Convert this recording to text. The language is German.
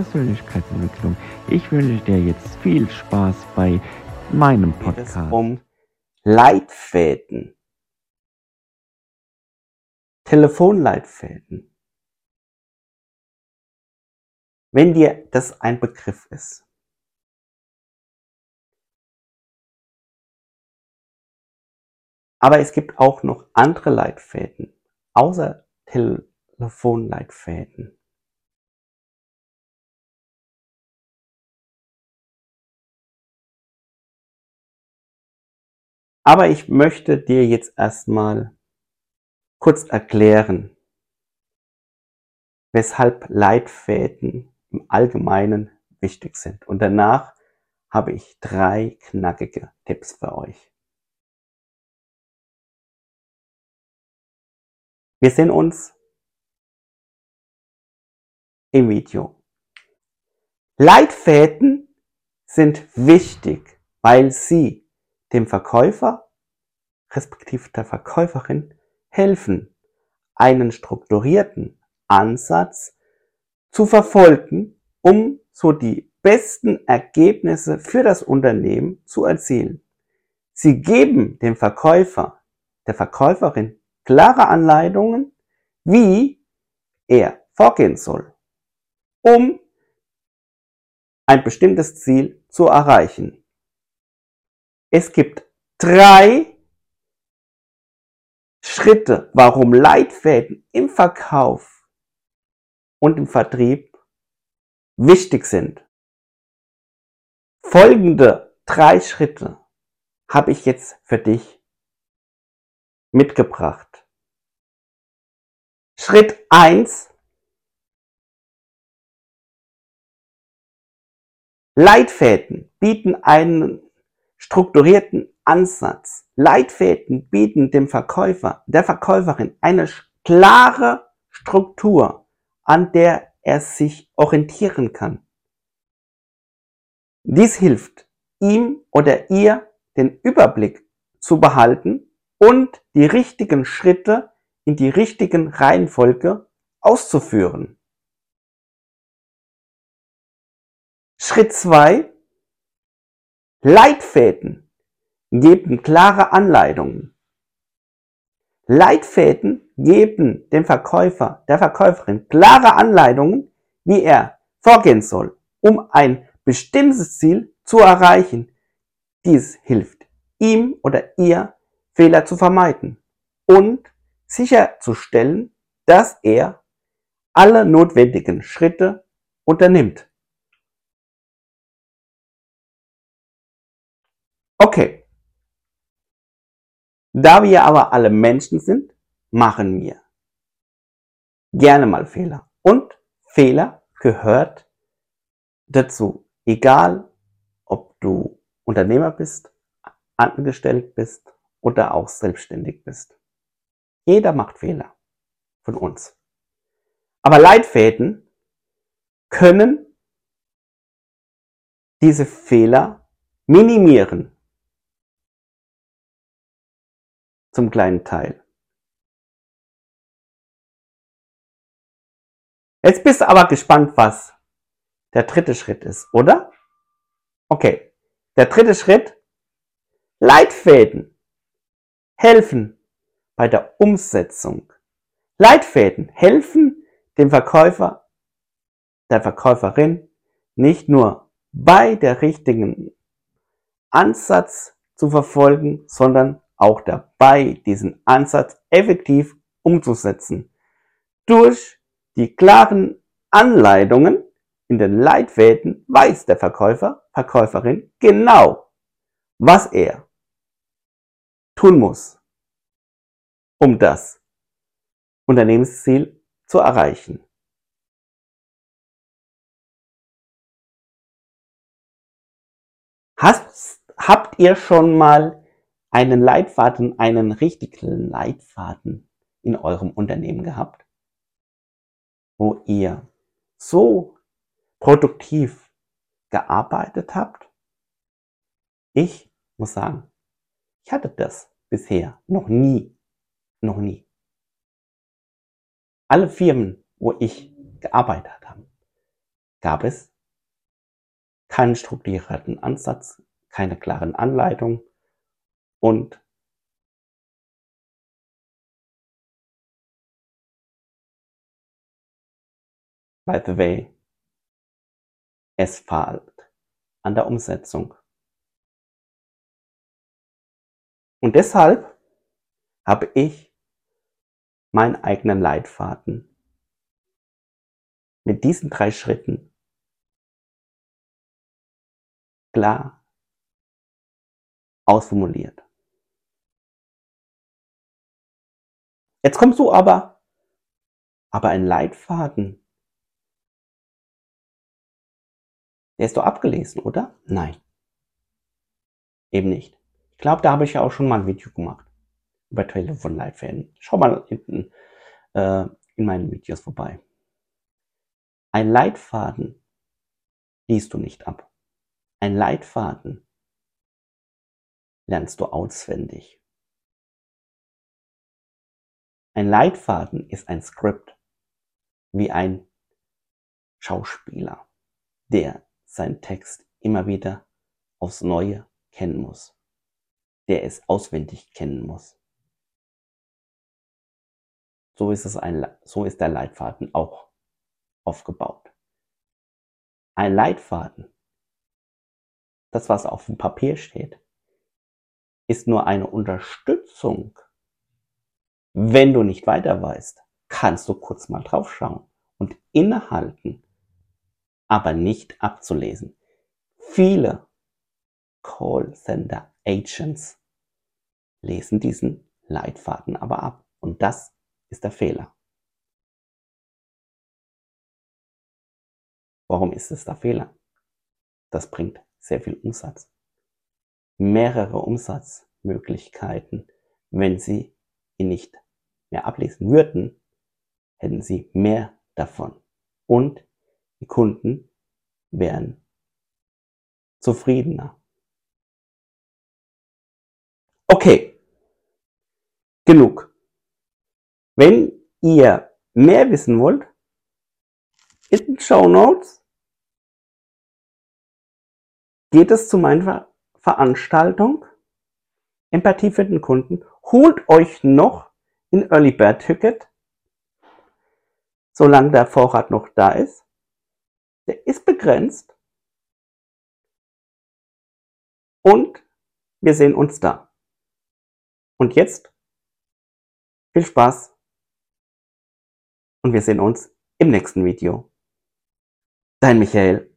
Persönlichkeitsentwicklung. Ich wünsche dir jetzt viel Spaß bei meinem Podcast. Um Leitfäden. Telefonleitfäden. Wenn dir das ein Begriff ist. Aber es gibt auch noch andere Leitfäden, außer Telefonleitfäden. Aber ich möchte dir jetzt erstmal kurz erklären, weshalb Leitfäden im Allgemeinen wichtig sind. Und danach habe ich drei knackige Tipps für euch. Wir sehen uns im Video. Leitfäden sind wichtig, weil sie dem Verkäufer respektive der Verkäuferin helfen, einen strukturierten Ansatz zu verfolgen, um so die besten Ergebnisse für das Unternehmen zu erzielen. Sie geben dem Verkäufer, der Verkäuferin klare Anleitungen, wie er vorgehen soll, um ein bestimmtes Ziel zu erreichen. Es gibt drei Schritte, warum Leitfäden im Verkauf und im Vertrieb wichtig sind. Folgende drei Schritte habe ich jetzt für dich mitgebracht. Schritt eins: Leitfäden bieten einen strukturierten Ansatz. Leitfäden bieten dem Verkäufer, der Verkäuferin eine klare Struktur, an der er sich orientieren kann. Dies hilft ihm oder ihr den Überblick zu behalten und die richtigen Schritte in die richtigen Reihenfolge auszuführen. Schritt zwei: Leitfäden geben klare Anleitungen. Leitfäden geben dem Verkäufer, der Verkäuferin klare Anleitungen, wie er vorgehen soll, um ein bestimmtes Ziel zu erreichen. Dies hilft ihm oder ihr, Fehler zu vermeiden und sicherzustellen, dass er alle notwendigen Schritte unternimmt. Okay. Da wir aber alle Menschen sind, machen wir gerne mal Fehler. Und Fehler gehört dazu. Egal, ob du Unternehmer bist, angestellt bist oder auch selbstständig bist. Jeder macht Fehler von uns. Aber Leitfäden können diese Fehler minimieren. Zum kleinen Teil. Jetzt bist du aber gespannt, was der dritte Schritt ist, oder? Okay. Der dritte Schritt. Leitfäden helfen bei der Umsetzung. Leitfäden helfen dem Verkäufer, der Verkäuferin nicht nur bei der richtigen Ansatz zu verfolgen, sondern auch dabei, diesen Ansatz effektiv umzusetzen. Durch die klaren Anleitungen in den Leitfäden weiß der Verkäufer, Verkäuferin genau, was er tun muss um das Unternehmensziel zu erreichen. Hast, habt ihr schon mal einen Leitfaden, einen richtigen Leitfaden in eurem Unternehmen gehabt, wo ihr so produktiv gearbeitet habt? Ich muss sagen, ich hatte das bisher noch nie. Noch nie. Alle Firmen, wo ich gearbeitet habe, gab es keinen strukturierten Ansatz, keine klaren Anleitungen und by the way, es fehlt an der Umsetzung. Und deshalb habe ich meinen eigenen Leitfaden mit diesen drei Schritten klar ausformuliert. Jetzt kommst du aber, aber ein Leitfaden, der ist doch abgelesen, oder? Nein. Eben nicht. Ich glaube, da habe ich ja auch schon mal ein Video gemacht über Telefonleitfäden. Schau mal hinten äh, in meinen Videos vorbei. Ein Leitfaden liest du nicht ab. Ein Leitfaden lernst du auswendig. Ein Leitfaden ist ein Skript, wie ein Schauspieler, der seinen Text immer wieder aufs Neue kennen muss, der es auswendig kennen muss. So ist, es ein, so ist der Leitfaden auch aufgebaut. Ein Leitfaden, das was auf dem Papier steht, ist nur eine Unterstützung. Wenn du nicht weiter weißt, kannst du kurz mal draufschauen und innehalten, aber nicht abzulesen. Viele Call Center Agents lesen diesen Leitfaden aber ab und das ist der Fehler. Warum ist es der Fehler? Das bringt sehr viel Umsatz. Mehrere Umsatzmöglichkeiten. Wenn Sie ihn nicht mehr ablesen würden, hätten Sie mehr davon. Und die Kunden wären zufriedener. Okay, genug. Wenn ihr mehr wissen wollt, in den Show Notes geht es zu meiner Veranstaltung Empathie für den Kunden. Holt euch noch ein Early Bird Ticket, solange der Vorrat noch da ist. Der ist begrenzt. Und wir sehen uns da. Und jetzt viel Spaß und wir sehen uns im nächsten Video. Dein Michael.